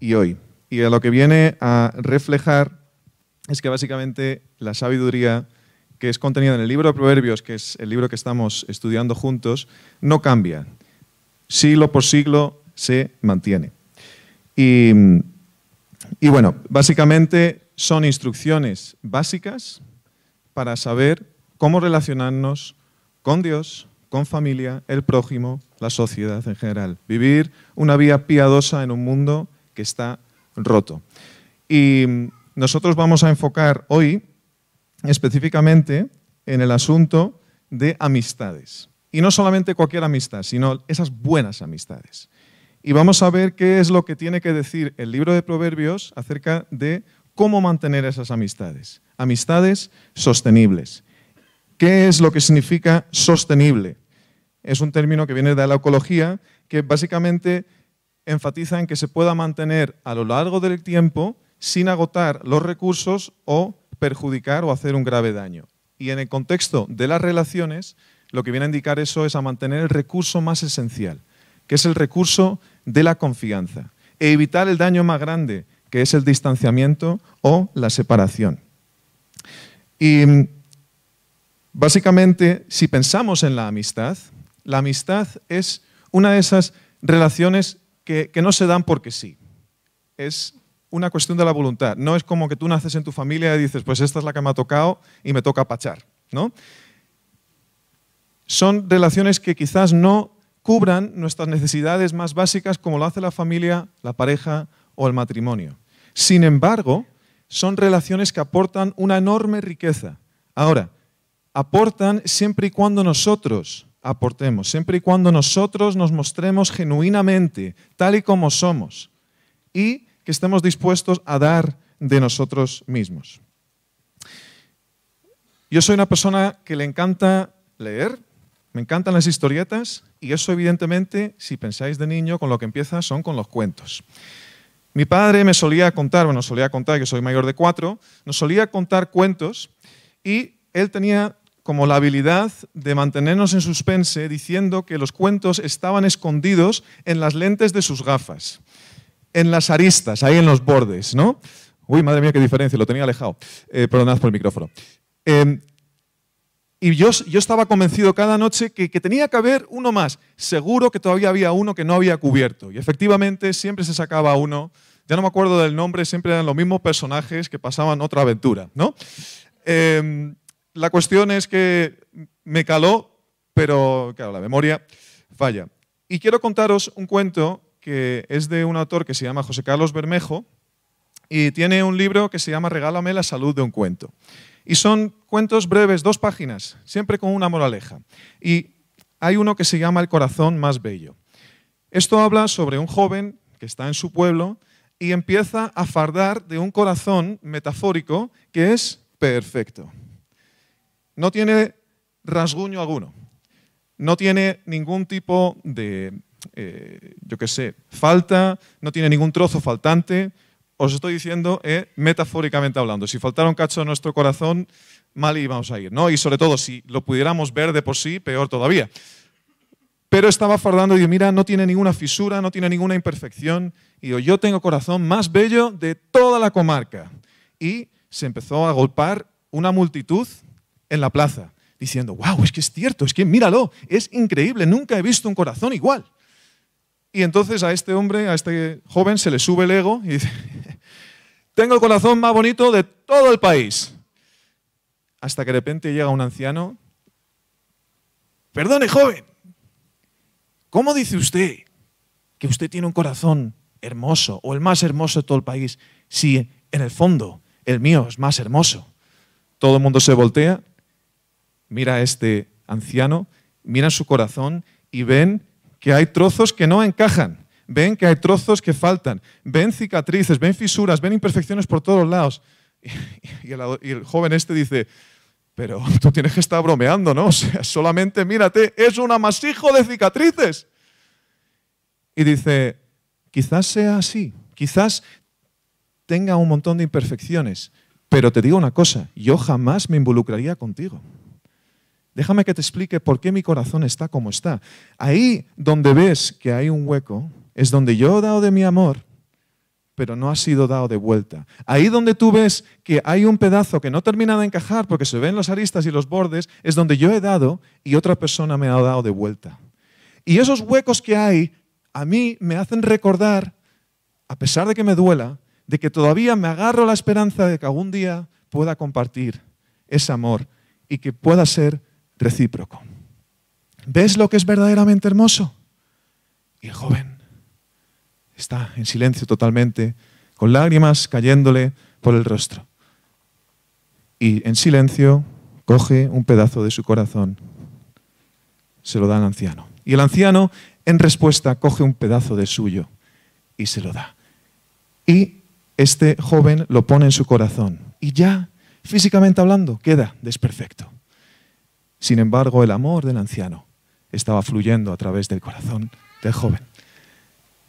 y hoy. Y a lo que viene a reflejar es que básicamente la sabiduría que es contenida en el libro de Proverbios, que es el libro que estamos estudiando juntos, no cambia. Siglo por siglo se mantiene. Y, y bueno, básicamente son instrucciones básicas para saber cómo relacionarnos con Dios, con familia, el prójimo, la sociedad en general. Vivir una vida piadosa en un mundo que está roto. Y nosotros vamos a enfocar hoy específicamente en el asunto de amistades. Y no solamente cualquier amistad, sino esas buenas amistades. Y vamos a ver qué es lo que tiene que decir el libro de Proverbios acerca de cómo mantener esas amistades. Amistades sostenibles. ¿Qué es lo que significa sostenible? Es un término que viene de la ecología que básicamente enfatiza en que se pueda mantener a lo largo del tiempo sin agotar los recursos o perjudicar o hacer un grave daño. Y en el contexto de las relaciones, lo que viene a indicar eso es a mantener el recurso más esencial, que es el recurso de la confianza, e evitar el daño más grande, que es el distanciamiento o la separación. Y básicamente, si pensamos en la amistad, la amistad es una de esas relaciones que, no se dan porque sí. Es una cuestión de la voluntad. No es como que tú naces en tu familia y dices, pues esta es la que me ha tocado y me toca pachar. ¿no? Son relaciones que quizás no cubran nuestras necesidades más básicas como lo hace la familia, la pareja o el matrimonio. Sin embargo, son relaciones que aportan una enorme riqueza. Ahora, aportan siempre y cuando nosotros aportemos, siempre y cuando nosotros nos mostremos genuinamente, tal y como somos, y que estemos dispuestos a dar de nosotros mismos. Yo soy una persona que le encanta leer, me encantan las historietas, y eso evidentemente, si pensáis de niño, con lo que empieza son con los cuentos. Mi padre me solía contar, bueno, solía contar que soy mayor de cuatro, nos solía contar cuentos y él tenía como la habilidad de mantenernos en suspense diciendo que los cuentos estaban escondidos en las lentes de sus gafas, en las aristas, ahí en los bordes, ¿no? Uy, madre mía, qué diferencia, lo tenía alejado. Eh, perdonad por el micrófono. Em, y yo, yo, estaba convencido cada noche que, que, tenía que haber uno más. Seguro que todavía había uno que no había cubierto. Y efectivamente siempre se sacaba uno. Ya no me acuerdo del nombre, siempre eran los mismos personajes que pasaban otra aventura. ¿no? Eh, la cuestión es que me caló, pero claro, la memoria falla. Y quiero contaros un cuento que es de un autor que se llama José Carlos Bermejo y tiene un libro que se llama Regálame la salud de un cuento. Y son cuentos breves, dos páginas, siempre con una moraleja. Y hay uno que se llama El corazón más bello. Esto habla sobre un joven que está en su pueblo y empieza a fardar de un corazón metafórico que es perfecto no tiene rasguño alguno, no tiene ningún tipo de, eh, yo qué sé, falta, no tiene ningún trozo faltante. Os estoy diciendo eh, metafóricamente hablando, si faltara un cacho en nuestro corazón, mal íbamos a ir, ¿no? Y sobre todo, si lo pudiéramos ver de por sí, peor todavía. Pero estaba fardando y digo, mira, no tiene ninguna fisura, no tiene ninguna imperfección. Y digo, yo tengo corazón más bello de toda la comarca. Y se empezó a golpar una multitud en la plaza, diciendo, wow, es que es cierto, es que míralo, es increíble, nunca he visto un corazón igual. Y entonces a este hombre, a este joven, se le sube el ego y dice, tengo el corazón más bonito de todo el país. Hasta que de repente llega un anciano, perdone joven, ¿cómo dice usted que usted tiene un corazón hermoso o el más hermoso de todo el país si en el fondo el mío es más hermoso? Todo el mundo se voltea mira a este anciano, mira su corazón y ven que hay trozos que no encajan, ven que hay trozos que faltan, ven cicatrices, ven fisuras, ven imperfecciones por todos lados. Y el, joven este dice, pero tú tienes que estar bromeando, ¿no? O sea, solamente mírate, es un amasijo de cicatrices. Y dice, quizás sea así, quizás tenga un montón de imperfecciones, pero te digo una cosa, yo jamás me involucraría contigo. Déjame que te explique por qué mi corazón está como está. Ahí donde ves que hay un hueco, es donde yo he dado de mi amor, pero no ha sido dado de vuelta. Ahí donde tú ves que hay un pedazo que no termina de encajar porque se ven las aristas y los bordes, es donde yo he dado y otra persona me ha dado de vuelta. Y esos huecos que hay a mí me hacen recordar, a pesar de que me duela, de que todavía me agarro la esperanza de que algún día pueda compartir ese amor y que pueda ser recíproco. ¿Ves lo que es verdaderamente hermoso? Y el joven está en silencio totalmente, con lágrimas cayéndole por el rostro. Y en silencio coge un pedazo de su corazón, se lo da al anciano. Y el anciano, en respuesta, coge un pedazo de suyo y se lo da. Y este joven lo pone en su corazón. Y ya, físicamente hablando, queda desperfecto. Sin embargo, el amor del anciano estaba fluyendo a través del corazón del joven.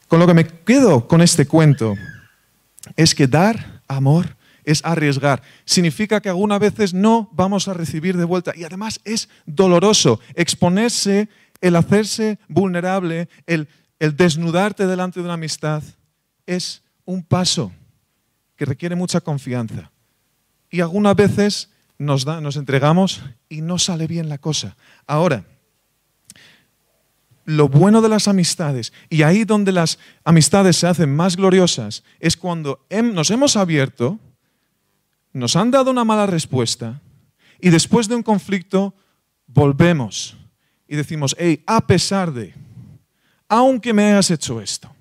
Con lo que me quedo con este cuento es que dar amor es arriesgar. Significa que algunas veces no vamos a recibir de vuelta. Y además es doloroso exponerse, el hacerse vulnerable, el, desnudarte delante de una amistad. Es un paso que requiere mucha confianza. Y algunas veces nos, nos entregamos y no sale bien la cosa. Ahora, lo bueno de las amistades, y ahí donde las amistades se hacen más gloriosas, es cuando nos hemos abierto, nos han dado una mala respuesta, y después de un conflicto volvemos y decimos, hey, a pesar de, aunque me hayas hecho esto,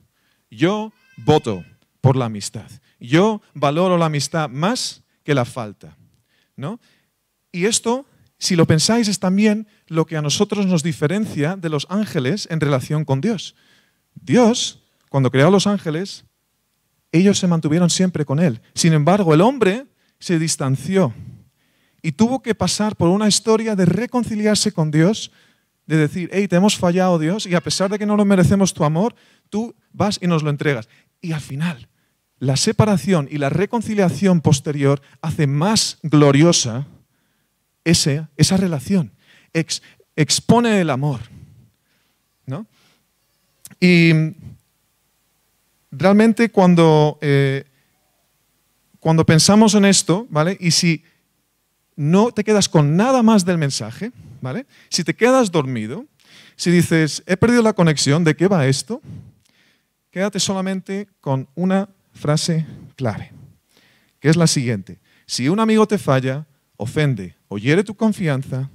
yo voto por la amistad. Yo valoro la amistad más que la falta. ¿no? Y esto si lo pensáis, es también lo que a nosotros nos diferencia de los ángeles en relación con Dios. Dios, cuando creó a los ángeles, ellos se mantuvieron siempre con Él. Sin embargo, el hombre se distanció y tuvo que pasar por una historia de reconciliarse con Dios, de decir, hey, te hemos fallado Dios y a pesar de que no lo merecemos tu amor, tú vas y nos lo entregas. Y al final, la separación y la reconciliación posterior hace más gloriosa esa relación, expone el amor. ¿no? Y realmente cuando, eh, cuando pensamos en esto, ¿vale? Y si no te quedas con nada más del mensaje, ¿vale? Si te quedas dormido, si dices, he perdido la conexión, ¿de qué va esto? Quédate solamente con una frase clave, que es la siguiente. Si un amigo te falla, ofende o hiere tu confianza,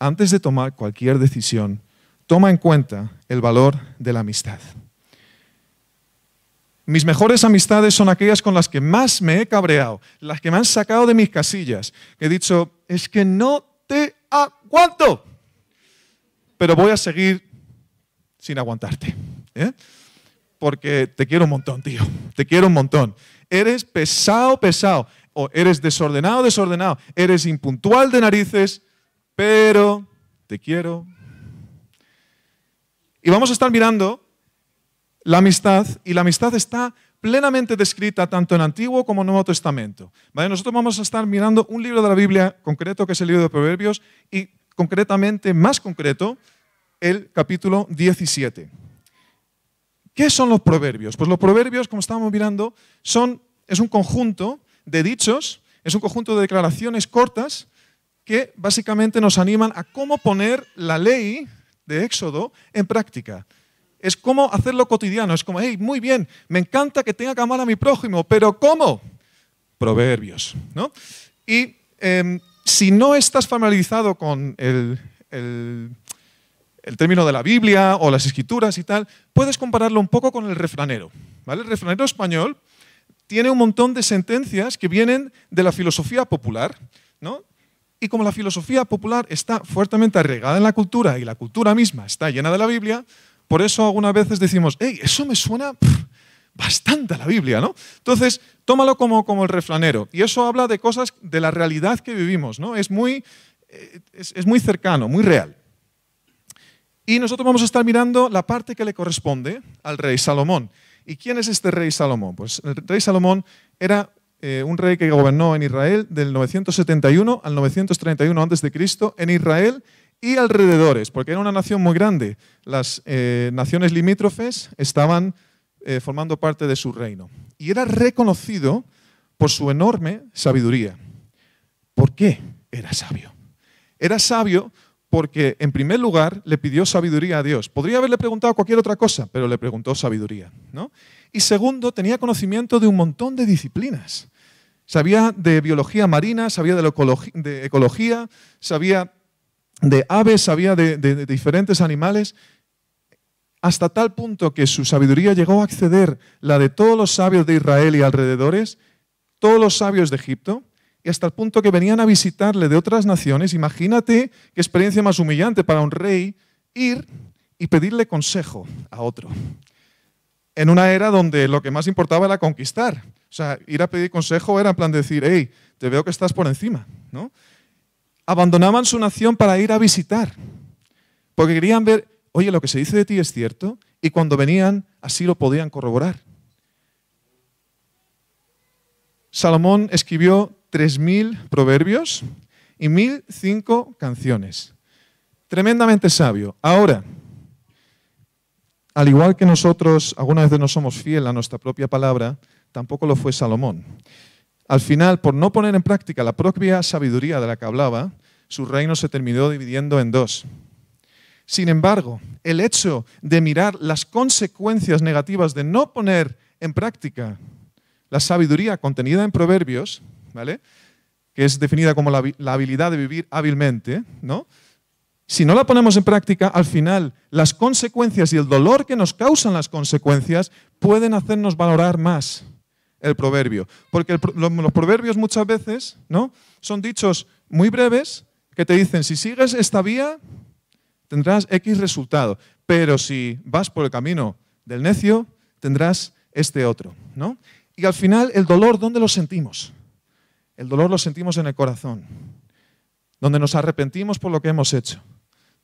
antes de tomar cualquier decisión, toma en cuenta el valor de la amistad. Mis mejores amistades son aquellas con las que más me he cabreado, las que me han sacado de mis casillas. He dicho, es que no te aguanto, pero voy a seguir sin aguantarte. ¿eh? Porque te quiero un montón, tío. Te quiero un montón. Eres pesado, pesado o eres desordenado, desordenado, eres impuntual de narices, pero te quiero. Y vamos a estar mirando la amistad, y la amistad está plenamente descrita tanto en Antiguo como en Nuevo Testamento. Nosotros vamos a estar mirando un libro de la Biblia concreto, que es el libro de Proverbios, y concretamente, más concreto, el capítulo 17. ¿Qué son los proverbios? Pues los proverbios, como estábamos mirando, son, es un conjunto de dichos, es un conjunto de declaraciones cortas que básicamente nos animan a cómo poner la ley de Éxodo en práctica. Es cómo hacerlo cotidiano. Es como, hey, muy bien, me encanta que tenga que amar a mi prójimo, pero ¿cómo? Proverbios. ¿no? Y em, si no estás familiarizado con el, el, el, término de la Biblia o las escrituras y tal, puedes compararlo un poco con el refranero. ¿vale? El refranero español tiene un montón de sentencias que vienen de la filosofía popular, ¿no? Y como la filosofía popular está fuertemente arraigada en la cultura y la cultura misma está llena de la Biblia, por eso algunas veces decimos, hey, eso me suena bastante a la Biblia, ¿no? Entonces, tómalo como, como el refranero. Y eso habla de cosas de la realidad que vivimos, ¿no? Es muy, eh, es muy cercano, muy real. Y nosotros vamos a estar mirando la parte que le corresponde al rey Salomón. ¿Y quién es este rey Salomón? Pues el rey Salomón era eh, un rey que gobernó en Israel del 971 al 931 a.C. en Israel y alrededores, porque era una nación muy grande. Las eh, naciones limítrofes estaban eh, formando parte de su reino. y era reconocido por su enorme sabiduría. ¿Por qué era sabio? Era sabio porque, en primer lugar, le pidió sabiduría a Dios. Podría haberle preguntado cualquier otra cosa, pero le preguntó sabiduría. ¿no? Y segundo, tenía conocimiento de un montón de disciplinas. Sabía de biología marina, sabía de, ecología, sabía de aves, sabía de diferentes animales hasta tal punto que su sabiduría llegó a acceder la de todos los sabios de Israel y alrededores, todos los sabios de Egipto, y hasta el punto que venían a visitarle de otras naciones. Imagínate qué experiencia más humillante para un rey ir y pedirle consejo a otro. En una era donde lo que más importaba era conquistar. O sea, ir a pedir consejo era en plan de decir, hey, te veo que estás por encima. ¿no? Abandonaban su nación para ir a visitar, porque querían ver oye, lo que se dice de ti es cierto, y cuando venían así lo podían corroborar. Salomón escribió 3.000 proverbios y 1.005 canciones. Tremendamente sabio. Ahora, al igual que nosotros algunas veces no somos fieles a nuestra propia palabra, tampoco lo fue Salomón. Al final, por no poner en práctica la propia sabiduría de la que hablaba, su reino se terminó dividiendo en dos. Sin embargo, el hecho de mirar las consecuencias negativas de no poner en práctica la sabiduría contenida en Proverbios, que es definida como la, habilidad de vivir hábilmente, ¿no? si no la ponemos en práctica, al final las consecuencias y el dolor que nos causan las consecuencias pueden hacernos valorar más el proverbio. Porque los proverbios muchas veces ¿no? son dichos muy breves que te dicen, si sigues esta vía, tendrás X resultado. Pero si vas por el camino del necio, tendrás este otro. ¿no? Y al final, el dolor, ¿dónde lo sentimos? El dolor lo sentimos en el corazón, donde nos arrepentimos por lo que hemos hecho,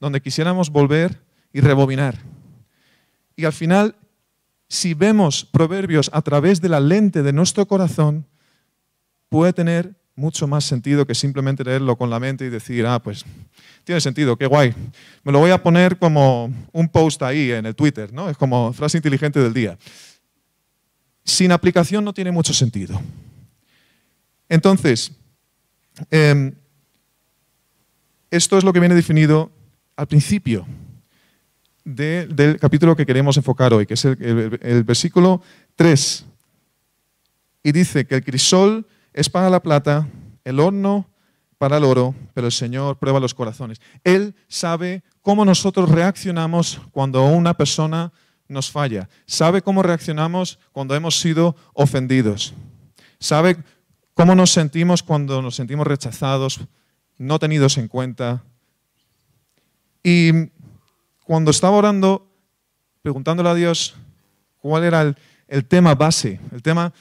donde quisiéramos volver y rebobinar. Y al final, si vemos proverbios a través de la lente de nuestro corazón, puede tener mucho más sentido que simplemente leerlo con la mente y decir, ah, pues tiene sentido, qué guay. Me lo voy a poner como un post ahí en el Twitter, ¿no? Es como frase inteligente del día. Sin aplicación no tiene mucho sentido. Entonces, em, esto es lo que viene definido al principio del capítulo que queremos enfocar hoy, que es el, versículo 3. Y dice que el crisol es para la plata, el horno para el oro, pero el Señor prueba los corazones. Él sabe cómo nosotros reaccionamos cuando una persona nos falla. Sabe cómo reaccionamos cuando hemos sido ofendidos. Sabe cómo nos sentimos cuando nos sentimos rechazados, no tenidos en cuenta. Y cuando estaba orando, preguntándole a Dios cuál era el, tema base, el tema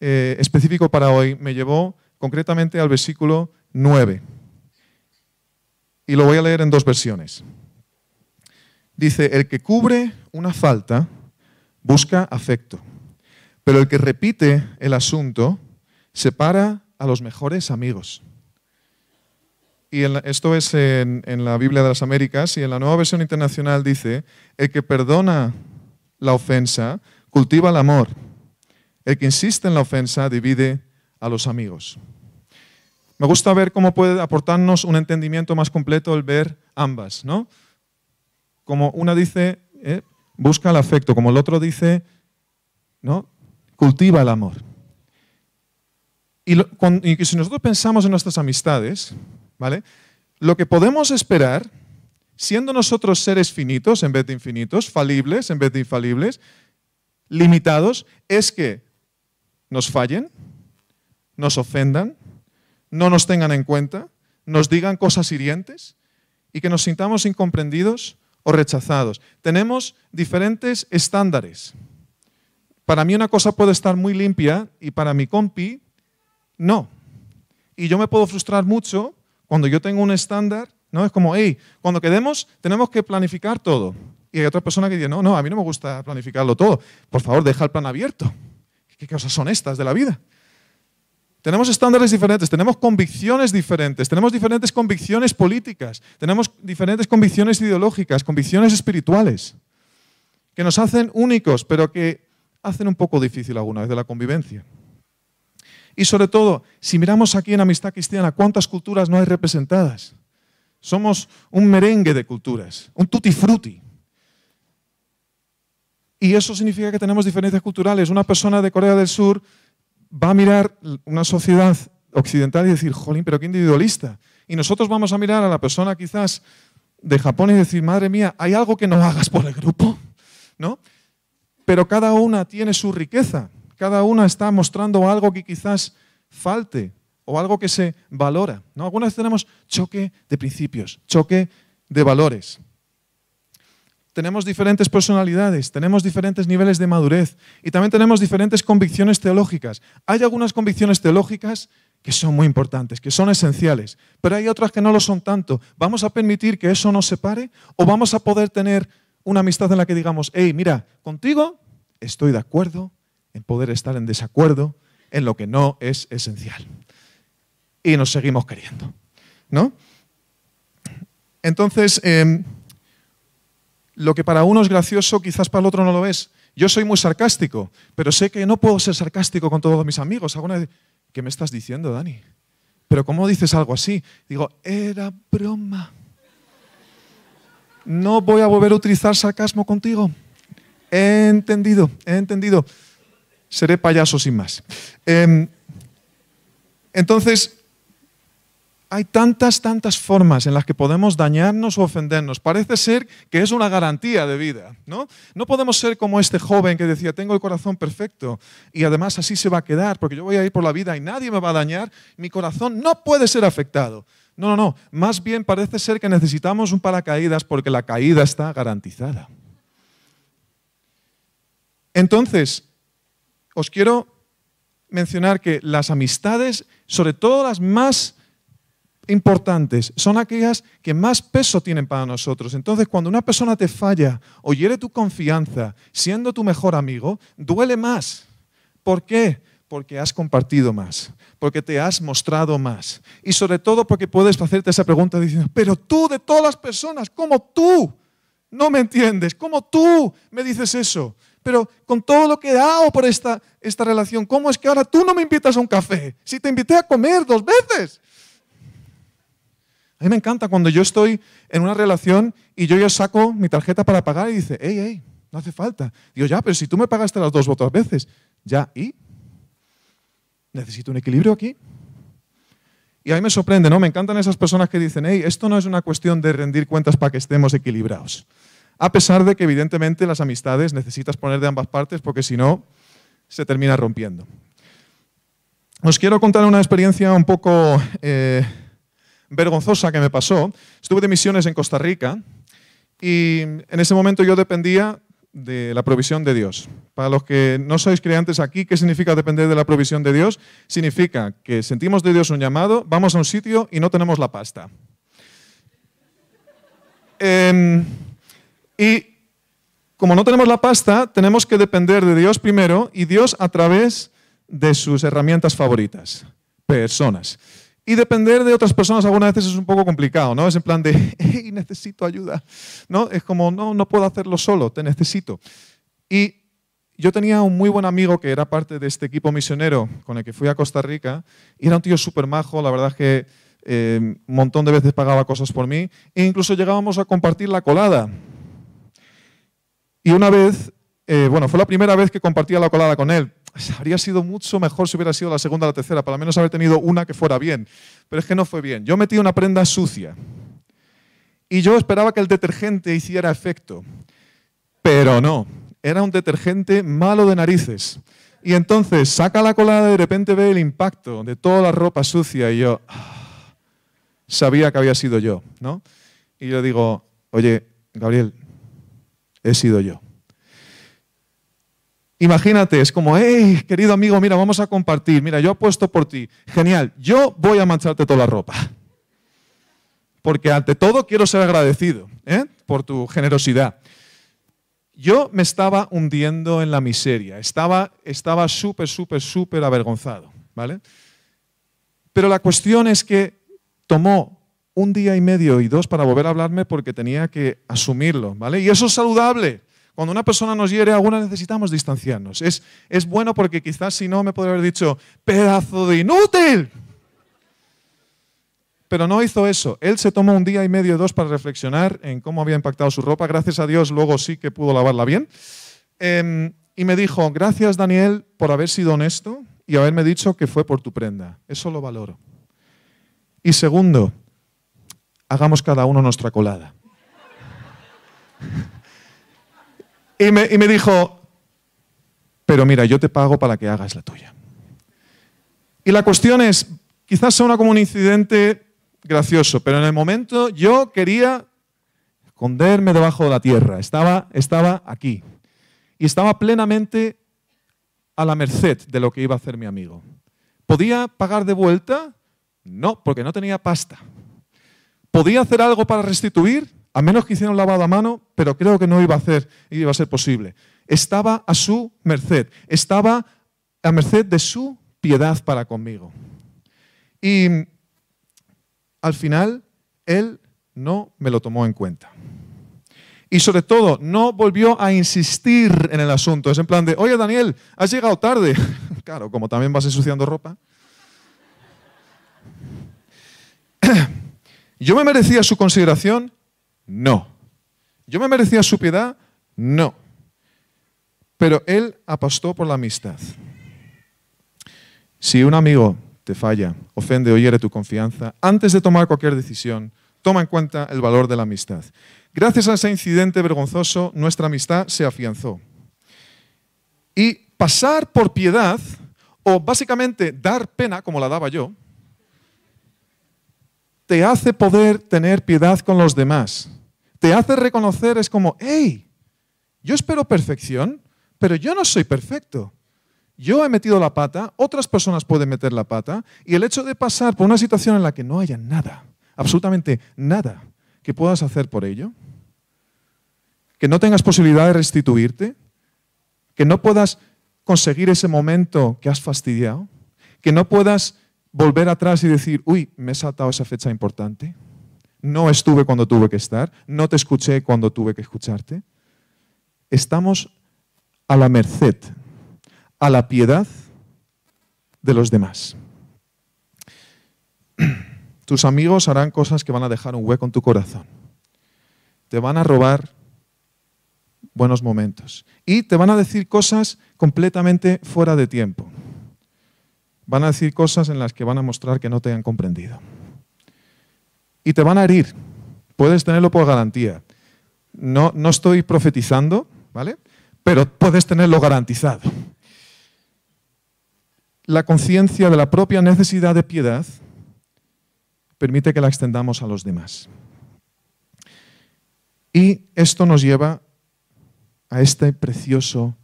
eh, específico para hoy, me llevó concretamente al versículo 9. Y lo voy a leer en dos versiones. Dice, el que cubre una falta busca afecto, pero el que repite el asunto separa a los mejores amigos. Y esto es en, la Biblia de las Américas y en la nueva versión internacional dice, el que perdona la ofensa cultiva el amor, el que insiste en la ofensa divide a los amigos. Me gusta ver cómo puede aportarnos un entendimiento más completo el ver ambas, ¿no? Como una dice, eh, busca el afecto, como el otro dice, ¿no? Cultiva el amor. Y, y si nosotros pensamos en nuestras amistades, ¿vale? Lo que podemos esperar, siendo nosotros seres finitos en vez de infinitos, falibles en vez de infalibles, limitados, es que nos fallen, nos ofendan, no nos tengan en cuenta, nos digan cosas hirientes y que nos sintamos incomprendidos o rechazados. Tenemos diferentes estándares. Para mí una cosa puede estar muy limpia y para mi compi no. Y yo me puedo frustrar mucho cuando yo tengo un estándar, ¿no? Es como, hey, cuando quedemos tenemos que planificar todo. Y hay otra persona que dice, no, no, a mí no me gusta planificarlo todo. Por favor, deja el plan abierto. ¿Qué cosas son estas de la vida? Tenemos estándares diferentes, tenemos convicciones diferentes, tenemos diferentes convicciones políticas, tenemos diferentes convicciones ideológicas, convicciones espirituales, que nos hacen únicos, pero que hacen un poco difícil alguna vez de la convivencia. Y sobre todo, si miramos aquí en Amistad Cristiana, ¿cuántas culturas no hay representadas? Somos un merengue de culturas, un tutti frutti. Y eso significa que tenemos diferencias culturales. Una persona de Corea del Sur va a mirar una sociedad occidental y decir, jolín, pero qué individualista. Y nosotros vamos a mirar a la persona quizás de Japón y decir, madre mía, ¿hay algo que no hagas por el grupo? ¿No? Pero cada una tiene su riqueza. Cada una está mostrando algo que quizás falte o algo que se valora. ¿no? Algunas tenemos choque de principios, choque de valores tenemos diferentes personalidades, tenemos diferentes niveles de madurez y también tenemos diferentes convicciones teológicas. Hay algunas convicciones teológicas que son muy importantes, que son esenciales, pero hay otras que no lo son tanto. ¿Vamos a permitir que eso nos separe o vamos a poder tener una amistad en la que digamos, hey, mira, contigo estoy de acuerdo en poder estar en desacuerdo en lo que no es esencial? Y nos seguimos queriendo, ¿no? Entonces, em, lo que para uno es gracioso, quizás para el otro no lo es. Yo soy muy sarcástico, pero sé que no puedo ser sarcástico con todos mis amigos. ¿qué me estás diciendo, Dani? Pero ¿cómo dices algo así? Digo, era broma. No voy a volver a utilizar sarcasmo contigo. He entendido, he entendido. Seré payaso sin más. Em, entonces, hay tantas, tantas formas en las que podemos dañarnos o ofendernos. Parece ser que es una garantía de vida, ¿no? No podemos ser como este joven que decía, tengo el corazón perfecto y además así se va a quedar porque yo voy a ir por la vida y nadie me va a dañar. Mi corazón no puede ser afectado. No, no, no. Más bien parece ser que necesitamos un paracaídas porque la caída está garantizada. Entonces, os quiero mencionar que las amistades, sobre todo las más importantes son aquellas que más peso tienen para nosotros. Entonces, cuando una persona te falla o hiere tu confianza siendo tu mejor amigo, duele más. ¿Por qué? Porque has compartido más, porque te has mostrado más. Y sobre todo porque puedes hacerte esa pregunta diciendo, pero tú de todas las personas, ¿cómo tú? No me entiendes, ¿cómo tú me dices eso? Pero con todo lo que he dado por esta, esta relación, ¿cómo es que ahora tú no me invitas a un café? Si te invité a comer dos veces. A mí me encanta cuando yo estoy en una relación y yo ya saco mi tarjeta para pagar y dice, hey, hey, no hace falta. Digo, ya, pero si tú me pagaste las dos otras veces, ya, ¿y? Necesito un equilibrio aquí. Y a mí me sorprende, ¿no? Me encantan esas personas que dicen, hey, esto no es una cuestión de rendir cuentas para que estemos equilibrados. A pesar de que evidentemente las amistades necesitas poner de ambas partes porque si no, se termina rompiendo. Os quiero contar una experiencia un poco... Eh, vergonzosa que me pasó. Estuve de misiones en Costa Rica y en ese momento yo dependía de la provisión de Dios. Para los que no sois creyentes aquí, ¿qué significa depender de la provisión de Dios? Significa que sentimos de Dios un llamado, vamos a un sitio y no tenemos la pasta. Em, y como no tenemos la pasta, tenemos que depender de Dios primero y Dios a través de sus herramientas favoritas, personas. Y depender de otras personas algunas veces es un poco complicado, ¿no? Es en plan de, hey, necesito ayuda, ¿no? Es como, no, no puedo hacerlo solo, te necesito. Y yo tenía un muy buen amigo que era parte de este equipo misionero con el que fui a Costa Rica, y era un tío súper majo, la verdad es que eh, un montón de veces pagaba cosas por mí, e incluso llegábamos a compartir la colada. Y una vez, eh, bueno, fue la primera vez que compartía la colada con él, habría sido mucho mejor si hubiera sido la segunda o la tercera, para menos haber tenido una que fuera bien. Pero es que no fue bien. Yo metí una prenda sucia y yo esperaba que el detergente hiciera efecto, pero no. Era un detergente malo de narices. Y entonces saca la colada y de repente ve el impacto de toda la ropa sucia y yo ah, sabía que había sido yo, ¿no? Y yo digo, oye, Gabriel, he sido yo. Imagínate, es como, hey, querido amigo, mira, vamos a compartir, mira, yo apuesto por ti. Genial, yo voy a mancharte toda la ropa. Porque ante todo quiero ser agradecido ¿eh? por tu generosidad. Yo me estaba hundiendo en la miseria, estaba súper, súper, súper avergonzado, ¿vale? Pero la cuestión es que tomó un día y medio y dos para volver a hablarme porque tenía que asumirlo, ¿vale? Y eso es saludable. Cuando una persona nos hiere, alguna necesitamos distanciarnos. Es, bueno porque quizás si no me podría haber dicho, pedazo de inútil. Pero no hizo eso. Él se tomó un día y medio, dos para reflexionar en cómo había impactado su ropa. Gracias a Dios, luego sí que pudo lavarla bien. Em, y me dijo, gracias Daniel por haber sido honesto y haberme dicho que fue por tu prenda. Eso lo valoro. Y segundo, hagamos cada uno nuestra colada. y, me, dijo, pero mira, yo te pago para que hagas la tuya. Y la cuestión es, quizás sea como un incidente gracioso, pero en el momento yo quería esconderme debajo de la tierra, estaba, estaba aquí y estaba plenamente a la merced de lo que iba a hacer mi amigo. ¿Podía pagar de vuelta? No, porque no tenía pasta. ¿Podía hacer algo para restituir? A menos que hiciera un lavado a mano, pero creo que no iba a, hacer, iba a ser posible. Estaba a su merced, estaba a merced de su piedad para conmigo. Y al final él no me lo tomó en cuenta. Y sobre todo, no volvió a insistir en el asunto. Es en plan de, oye Daniel, has llegado tarde. claro, como también vas ensuciando ropa. ¿Yo me merecía su consideración? No. ¿Yo me merecía su piedad? No. Pero él apostó por la amistad. Si un amigo te falla, ofende o hiere tu confianza, antes de tomar cualquier decisión, toma en cuenta el valor de la amistad. Gracias a ese incidente vergonzoso, nuestra amistad se afianzó. Y pasar por piedad, o básicamente dar pena, como la daba yo, te hace poder tener piedad con los demás. Te hace reconocer, es como, hey, yo espero perfección, pero yo no soy perfecto. Yo he metido la pata, otras personas pueden meter la pata, y el hecho de pasar por una situación en la que no haya nada, absolutamente nada, que puedas hacer por ello, que no tengas posibilidad de restituirte, que no puedas conseguir ese momento que has fastidiado, que no puedas volver atrás y decir, uy, me he saltado esa fecha importante, no estuve cuando tuve que estar, no te escuché cuando tuve que escucharte. Estamos a la merced a la piedad de los demás. Tus amigos harán cosas que van a dejar un hueco en tu corazón. Te van a robar buenos momentos. Y te van a decir cosas completamente fuera de tiempo. Van a decir cosas en las que van a mostrar que no te han comprendido. Y te van a herir. Puedes tenerlo por garantía. No, no estoy profetizando, ¿vale? Pero puedes tenerlo garantizado la conciencia de la propia necesidad de piedad permite que la extendamos a los demás. Y esto nos lleva a este precioso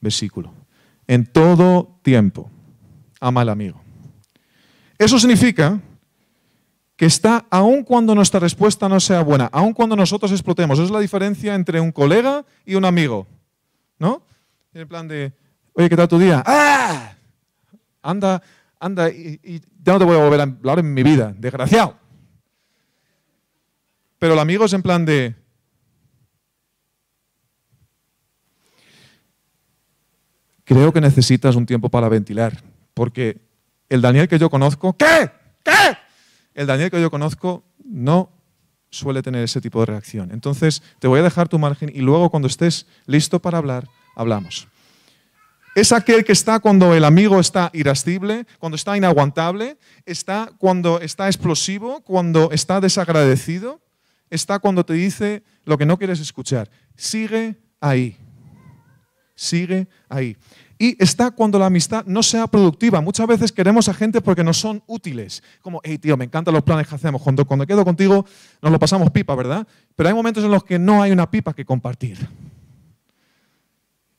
versículo. En todo tiempo, ama al amigo. Eso significa que está aun cuando nuestra respuesta no sea buena, aun cuando nosotros explotemos. Esa es la diferencia entre un colega y un amigo. ¿No? En plan de, oye, ¿qué tal tu día? ¡Ah! anda, anda, y, ya no te voy a volver a hablar en mi vida, desgraciado. Pero el amigo es en plan de, creo que necesitas un tiempo para ventilar, porque el Daniel que yo conozco, ¿qué? ¿Qué? El Daniel que yo conozco no suele tener ese tipo de reacción. Entonces, te voy a dejar tu margen y luego cuando estés listo para hablar, hablamos. Es aquel que está cuando el amigo está irascible, cuando está inaguantable, está cuando está explosivo, cuando está desagradecido, está cuando te dice lo que no quieres escuchar. Sigue ahí. Sigue ahí. Y está cuando la amistad no sea productiva. Muchas veces queremos a gente porque nos son útiles. Como, hey tío, me encantan los planes que hacemos. Cuando, cuando quedo contigo nos lo pasamos pipa, ¿verdad? Pero hay momentos en los que no hay una pipa que compartir.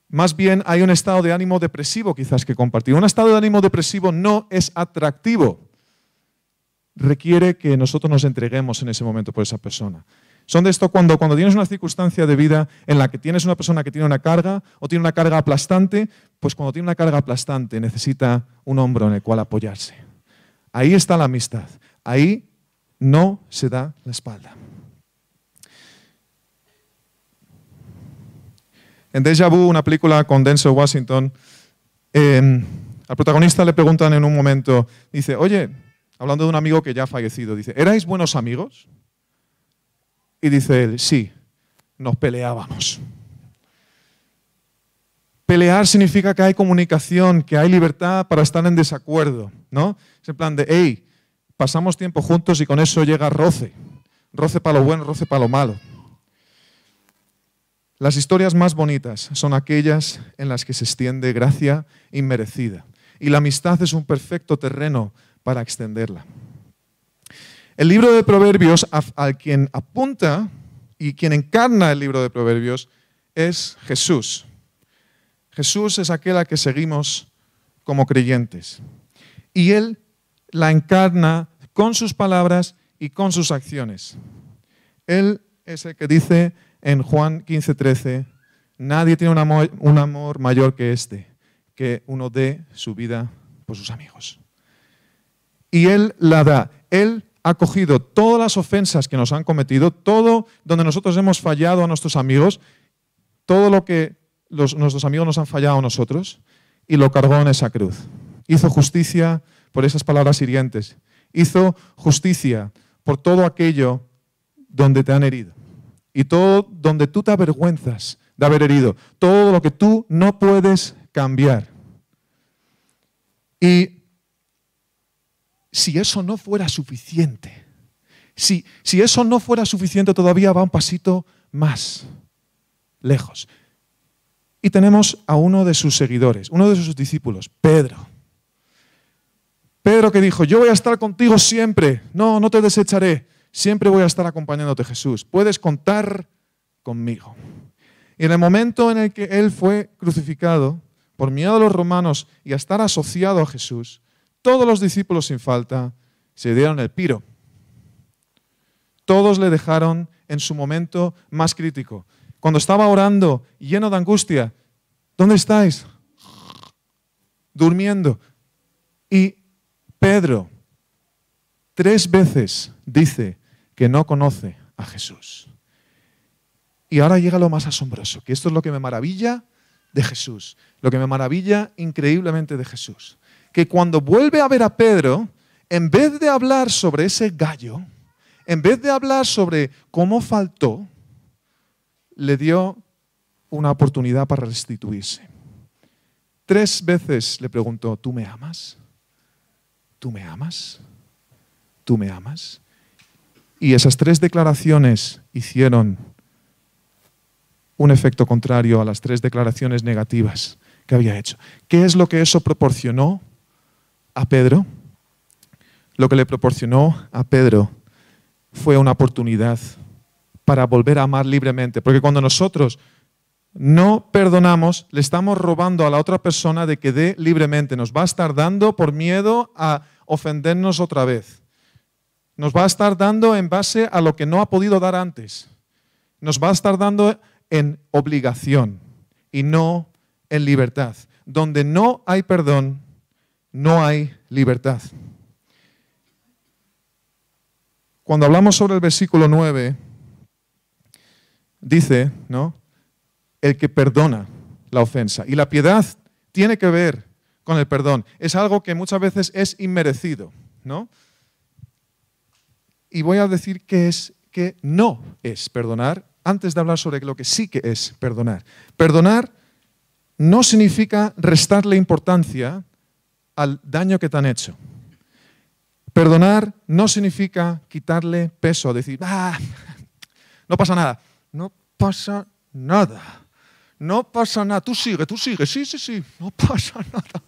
Más bien hay un estado de ánimo depresivo quizás que compartir. Un estado de ánimo depresivo no es atractivo. Requiere que nosotros nos entreguemos en ese momento por esa persona. Son de esto cuando, cuando tienes una circunstancia de vida en la que tienes una persona que tiene una carga o tiene una carga aplastante, pues cuando tiene una carga aplastante necesita un hombro en el cual apoyarse. Ahí está la amistad. Ahí no se da la espalda. En Deja Vu, una película con Denzel Washington, em, al protagonista le preguntan en un momento, dice, oye, hablando de un amigo que ya ha fallecido, dice, ¿erais buenos amigos? Y dice él, sí, nos peleábamos. Pelear significa que hay comunicación, que hay libertad para estar en desacuerdo, ¿no? Es en plan de, hey, pasamos tiempo juntos y con eso llega roce. Roce para lo bueno, roce para lo malo. Las historias más bonitas son aquellas en las que se extiende gracia inmerecida. Y la amistad es un perfecto terreno para extenderla. El libro de Proverbios, al quien apunta y quien encarna el libro de Proverbios, es Jesús. Jesús es aquel a que seguimos como creyentes. Y Él la encarna con sus palabras y con sus acciones. Él es el que dice en Juan 15:13, nadie tiene un amor, un amor mayor que este, que uno dé su vida por sus amigos. Y Él la da. Él ha cogido todas las ofensas que nos han cometido, todo donde nosotros hemos fallado a nuestros amigos, todo lo que nuestros amigos nos han fallado a nosotros y lo cargó en esa cruz. Hizo justicia por esas palabras hirientes. Hizo justicia por todo aquello donde te han herido. Y todo donde tú te avergüenzas de haber herido. Todo lo que tú no puedes cambiar. Y si eso no fuera suficiente, si, si eso no fuera suficiente, todavía va un pasito más lejos. Y tenemos a uno de sus seguidores, uno de sus discípulos, Pedro. Pedro que dijo, yo voy a estar contigo siempre, no, no te desecharé, siempre voy a estar acompañándote Jesús, puedes contar conmigo. Y en el momento en el que él fue crucificado, por miedo a los romanos y a estar asociado a Jesús, todos los discípulos sin falta se dieron el piro. Todos le dejaron en su momento más crítico cuando estaba orando lleno de angustia, ¿dónde estáis? Durmiendo. Y Pedro tres veces dice que no conoce a Jesús. Y ahora llega lo más asombroso, que esto es lo que me maravilla de Jesús, lo que me maravilla increíblemente de Jesús. Que cuando vuelve a ver a Pedro, en vez de hablar sobre ese gallo, en vez de hablar sobre cómo faltó, le dio una oportunidad para restituirse. Tres veces le preguntó, ¿tú me amas? ¿Tú me amas? ¿Tú me amas? Y esas tres declaraciones hicieron un efecto contrario a las tres declaraciones negativas que había hecho. ¿Qué es lo que eso proporcionó a Pedro? Lo que le proporcionó a Pedro fue una oportunidad para volver a amar libremente. Porque cuando nosotros no perdonamos, le estamos robando a la otra persona de que dé libremente. Nos va a estar dando por miedo a ofendernos otra vez. Nos va a estar dando en base a lo que no ha podido dar antes. Nos va a estar dando en obligación y no en libertad. Donde no hay perdón, no hay libertad. Cuando hablamos sobre el versículo 9, dice, ¿no? El que perdona la ofensa. Y la piedad tiene que ver con el perdón. Es algo que muchas veces es inmerecido, ¿no? Y voy a decir que es que no es perdonar antes de hablar sobre lo que sí que es perdonar. Perdonar no significa restarle importancia al daño que te han hecho. Perdonar no significa quitarle peso, decir, ah, no pasa nada no pasa nada. No pasa nada. Tú sigue, tú sigue. Sí, sí, sí. No pasa nada.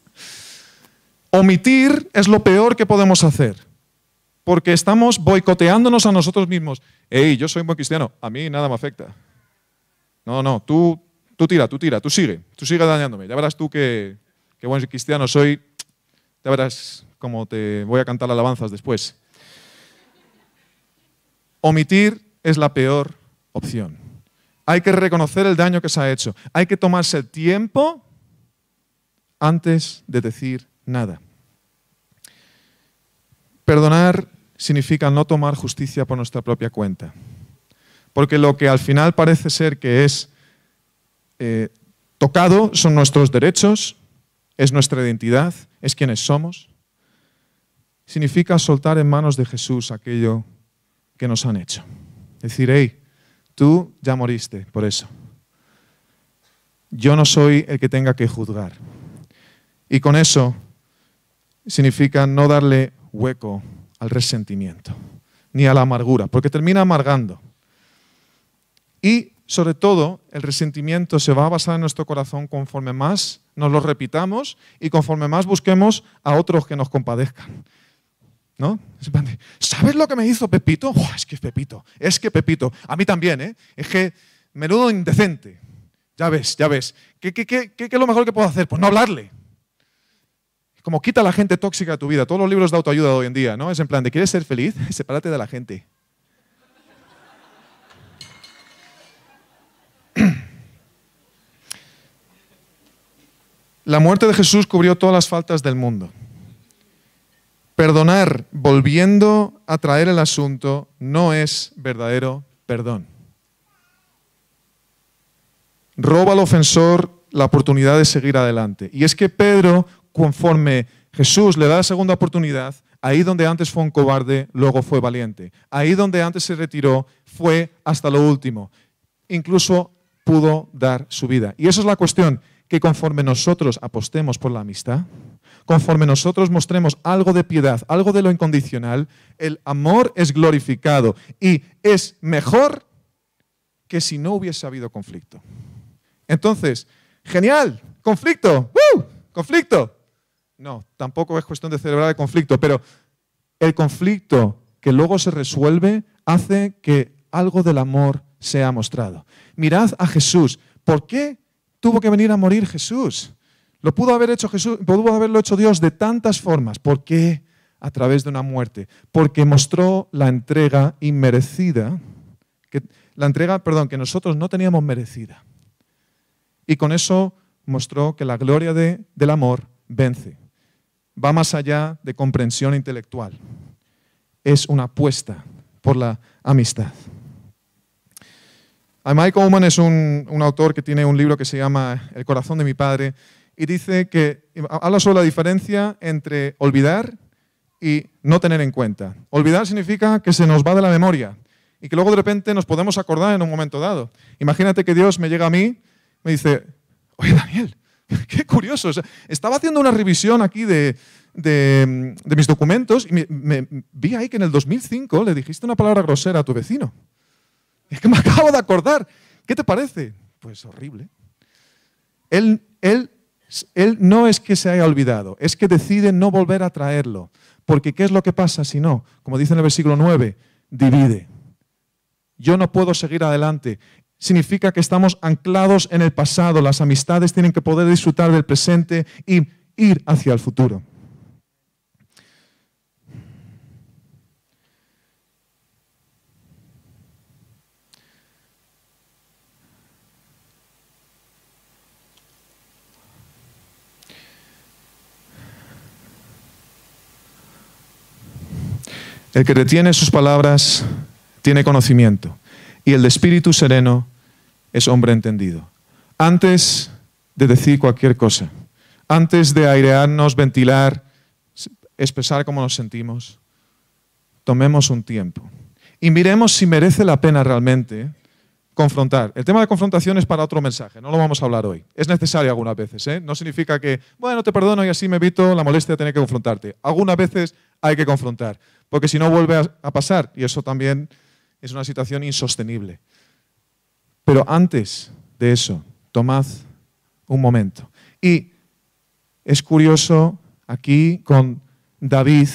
Omitir es lo peor que podemos hacer. Porque estamos boicoteándonos a nosotros mismos. Ey, yo soy un buen cristiano. A mí nada me afecta. No, no. Tú, tú tira, tú tira. Tú sigue. Tú sigue dañándome. Ya verás tú que, buen cristiano soy. Ya verás cómo te voy a cantar alabanzas después. Omitir es la peor opción. Hay que reconocer el daño que se ha hecho. Hay que tomarse el tiempo antes de decir nada. Perdonar significa no tomar justicia por nuestra propia cuenta. Porque lo que al final parece ser que es eh, tocado son nuestros derechos, es nuestra identidad, es quienes somos. Significa soltar en manos de Jesús aquello que nos han hecho. Decir, hey, tú ya moriste por eso. Yo no soy el que tenga que juzgar. Y con eso significa no darle hueco al resentimiento, ni a la amargura, porque termina amargando. Y sobre todo, el resentimiento se va a basar en nuestro corazón conforme más nos lo repitamos y conforme más busquemos a otros que nos compadezcan. ¿No? ¿Sabes lo que me hizo Pepito? es que Pepito, es que Pepito. A mí también, ¿eh? Es que menudo indecente. Ya ves, ya ves. ¿Qué, qué, qué, qué es lo mejor que puedo hacer? Pues no hablarle. Como quita la gente tóxica de tu vida. Todos los libros de autoayuda de hoy en día, ¿no? Es en plan de, ¿quieres ser feliz? Sepárate de la gente. La muerte de Jesús cubrió todas las faltas del mundo. Perdonar volviendo a traer el asunto no es verdadero perdón. Roba al ofensor la oportunidad de seguir adelante. Y es que Pedro, conforme Jesús le da la segunda oportunidad, ahí donde antes fue un cobarde, luego fue valiente. Ahí donde antes se retiró, fue hasta lo último. Incluso pudo dar su vida. Y eso es la cuestión, que conforme nosotros apostemos por la amistad, conforme nosotros mostremos algo de piedad, algo de lo incondicional, el amor es glorificado y es mejor que si no hubiese habido conflicto. Entonces, genial, conflicto, conflicto. No, tampoco es cuestión de celebrar el conflicto, pero el conflicto que luego se resuelve hace que algo del amor sea mostrado. Mirad a Jesús. ¿Por qué tuvo que venir a morir Jesús? Lo pudo haber hecho Jesús, pudo haberlo hecho Dios de tantas formas. ¿Por qué? A través de una muerte. Porque mostró la entrega inmerecida, la entrega, perdón, que nosotros no teníamos merecida. Y con eso mostró que la gloria de, del amor vence. Va más allá de comprensión intelectual. Es una apuesta por la amistad. Michael Oman es un, autor que tiene un libro que se llama El corazón de mi padre y dice que habla sobre la diferencia entre olvidar y no tener en cuenta. Olvidar significa que se nos va de la memoria y que luego de repente nos podemos acordar en un momento dado. Imagínate que Dios me llega a mí, me dice, oye Daniel, qué curioso, estaba haciendo una revisión aquí de, mis documentos y me vi ahí que en el 2005 le dijiste una palabra grosera a tu vecino. Es que me acabo de acordar. ¿Qué te parece? Pues horrible. Él, él, él no es que se haya olvidado, es que decide no volver a traerlo. Porque ¿qué es lo que pasa si no? Como dice en el versículo 9, divide. Yo no puedo seguir adelante. Significa que estamos anclados en el pasado. Las amistades tienen que poder disfrutar del presente y ir hacia el futuro. El que retiene sus palabras tiene conocimiento y el de espíritu sereno es hombre entendido. Antes de decir cualquier cosa, antes de airearnos, ventilar, expresar cómo nos sentimos, tomemos un tiempo y miremos si merece la pena realmente confrontar. El tema de confrontación es para otro mensaje, no lo vamos a hablar hoy. Es necesario algunas veces, ¿eh? no significa que, bueno, te perdono y así me evito la molestia de tener que confrontarte. Algunas veces hay que confrontar porque si no vuelve a, pasar y eso también es una situación insostenible. Pero antes de eso, tomad un momento. Y es curioso aquí con David,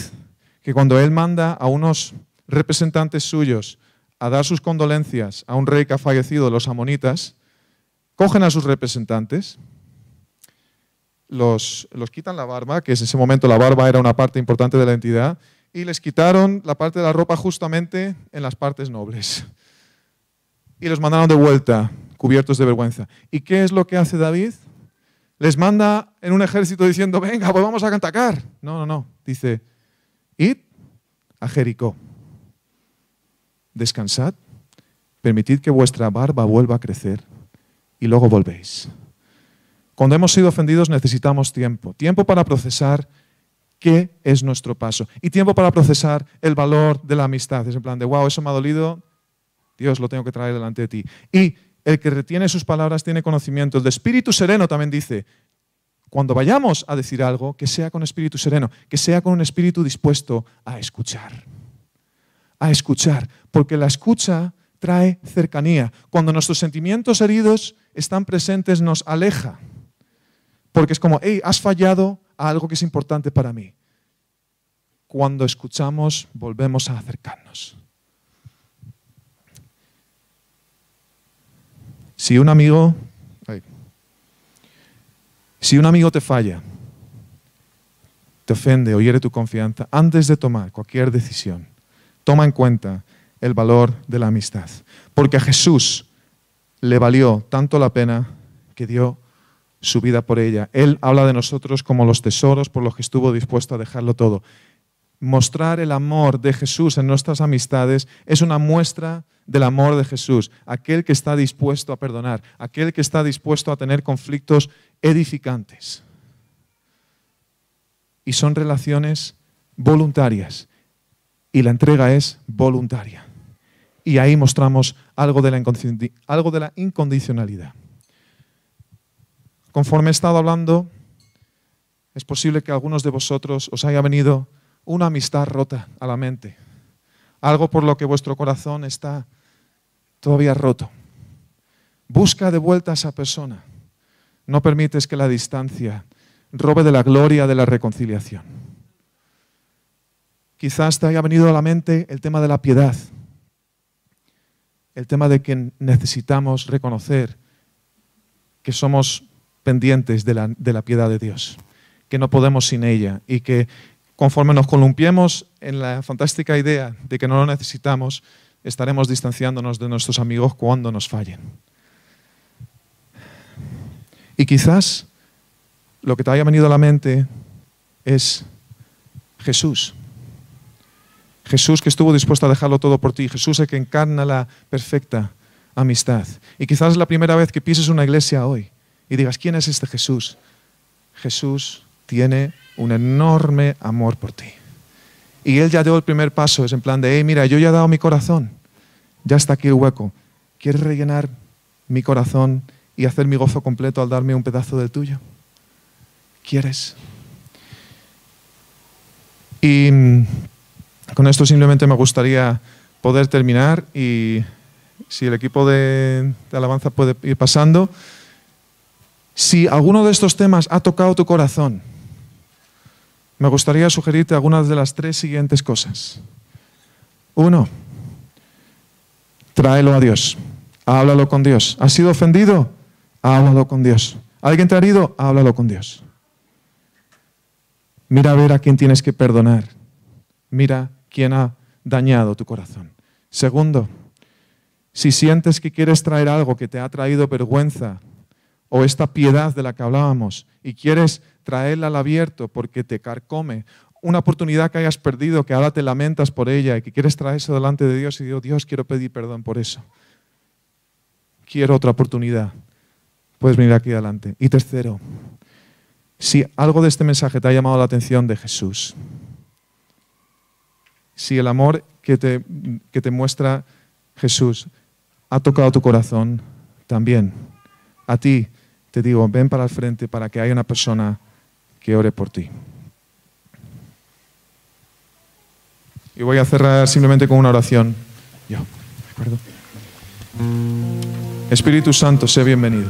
que cuando él manda a unos representantes suyos a dar sus condolencias a un rey que ha fallecido, los amonitas, cogen a sus representantes, los, los quitan la barba, que en ese momento la barba era una parte importante de la entidad, y les quitaron la parte de la ropa justamente en las partes nobles. Y los mandaron de vuelta, cubiertos de vergüenza. ¿Y qué es lo que hace David? Les manda en un ejército diciendo, venga, pues vamos a atacar. No, no, no. Dice, id a Jericó. Descansad, permitid que vuestra barba vuelva a crecer y luego volvéis. Cuando hemos sido ofendidos necesitamos tiempo, tiempo para procesar qué es nuestro paso y tiempo para procesar el valor de la amistad. Es en plan de, wow, eso me ha dolido, Dios lo tengo que traer delante de ti. Y el que retiene sus palabras tiene conocimiento. El de espíritu sereno también dice, cuando vayamos a decir algo, que sea con espíritu sereno, que sea con un espíritu dispuesto a escuchar. A escuchar, porque la escucha trae cercanía. Cuando nuestros sentimientos heridos están presentes, nos aleja. Porque es como, hey, has fallado algo que es importante para mí. Cuando escuchamos, volvemos a acercarnos. Si un amigo, si un amigo te falla, te ofende o hiere tu confianza, antes de tomar cualquier decisión, toma en cuenta el valor de la amistad. Porque a Jesús le valió tanto la pena que dio su vida por ella. Él habla de nosotros como los tesoros por los que estuvo dispuesto a dejarlo todo. Mostrar el amor de Jesús en nuestras amistades es una muestra del amor de Jesús, aquel que está dispuesto a perdonar, aquel que está dispuesto a tener conflictos edificantes. Y son relaciones voluntarias y la entrega es voluntaria. Y ahí mostramos algo de la, algo de la incondicionalidad. Conforme he estado hablando, es posible que algunos de vosotros os haya venido una amistad rota a la mente, algo por lo que vuestro corazón está todavía roto. Busca de vuelta a esa persona. No permites que la distancia robe de la gloria de la reconciliación. Quizás te haya venido a la mente el tema de la piedad, el tema de que necesitamos reconocer que somos pendientes de la, de la piedad de Dios, que no podemos sin ella y que conforme nos columpiemos en la fantástica idea de que no lo necesitamos, estaremos distanciándonos de nuestros amigos cuando nos fallen. Y quizás lo que te haya venido a la mente es Jesús. Jesús que estuvo dispuesto a dejarlo todo por ti. Jesús el que encarna la perfecta amistad. Y quizás es la primera vez que pises una iglesia hoy y digas, ¿quién es este Jesús? Jesús tiene un enorme amor por ti. Y Él ya dio el primer paso, es en plan de, hey, mira, yo ya he dado mi corazón, ya está aquí el hueco. ¿Quieres rellenar mi corazón y hacer mi gozo completo al darme un pedazo del tuyo? ¿Quieres? Y con esto simplemente me gustaría poder terminar y si el equipo de, de alabanza puede ir pasando. Si alguno de estos temas ha tocado tu corazón, me gustaría sugerirte algunas de las tres siguientes cosas. Uno, tráelo a Dios, háblalo con Dios. ¿Has sido ofendido? Háblalo con Dios. ¿Alguien te ha herido? Háblalo con Dios. Mira a ver a quién tienes que perdonar. Mira quién ha dañado tu corazón. Segundo, si sientes que quieres traer algo que te ha traído vergüenza, o esta piedad de la que hablábamos y quieres traerla al abierto porque te carcome, una oportunidad que hayas perdido, que ahora te lamentas por ella y que quieres traer eso delante de Dios y digo, Dios, quiero pedir perdón por eso. Quiero otra oportunidad. Puedes venir aquí adelante. Y tercero, si algo de este mensaje te ha llamado la atención de Jesús, si el amor que te, que te muestra Jesús ha tocado tu corazón, también a ti te digo, ven para el frente para que haya una persona que ore por ti. Y voy a cerrar simplemente con una oración. Yo, ¿de acuerdo? Espíritu Santo, sé bienvenido.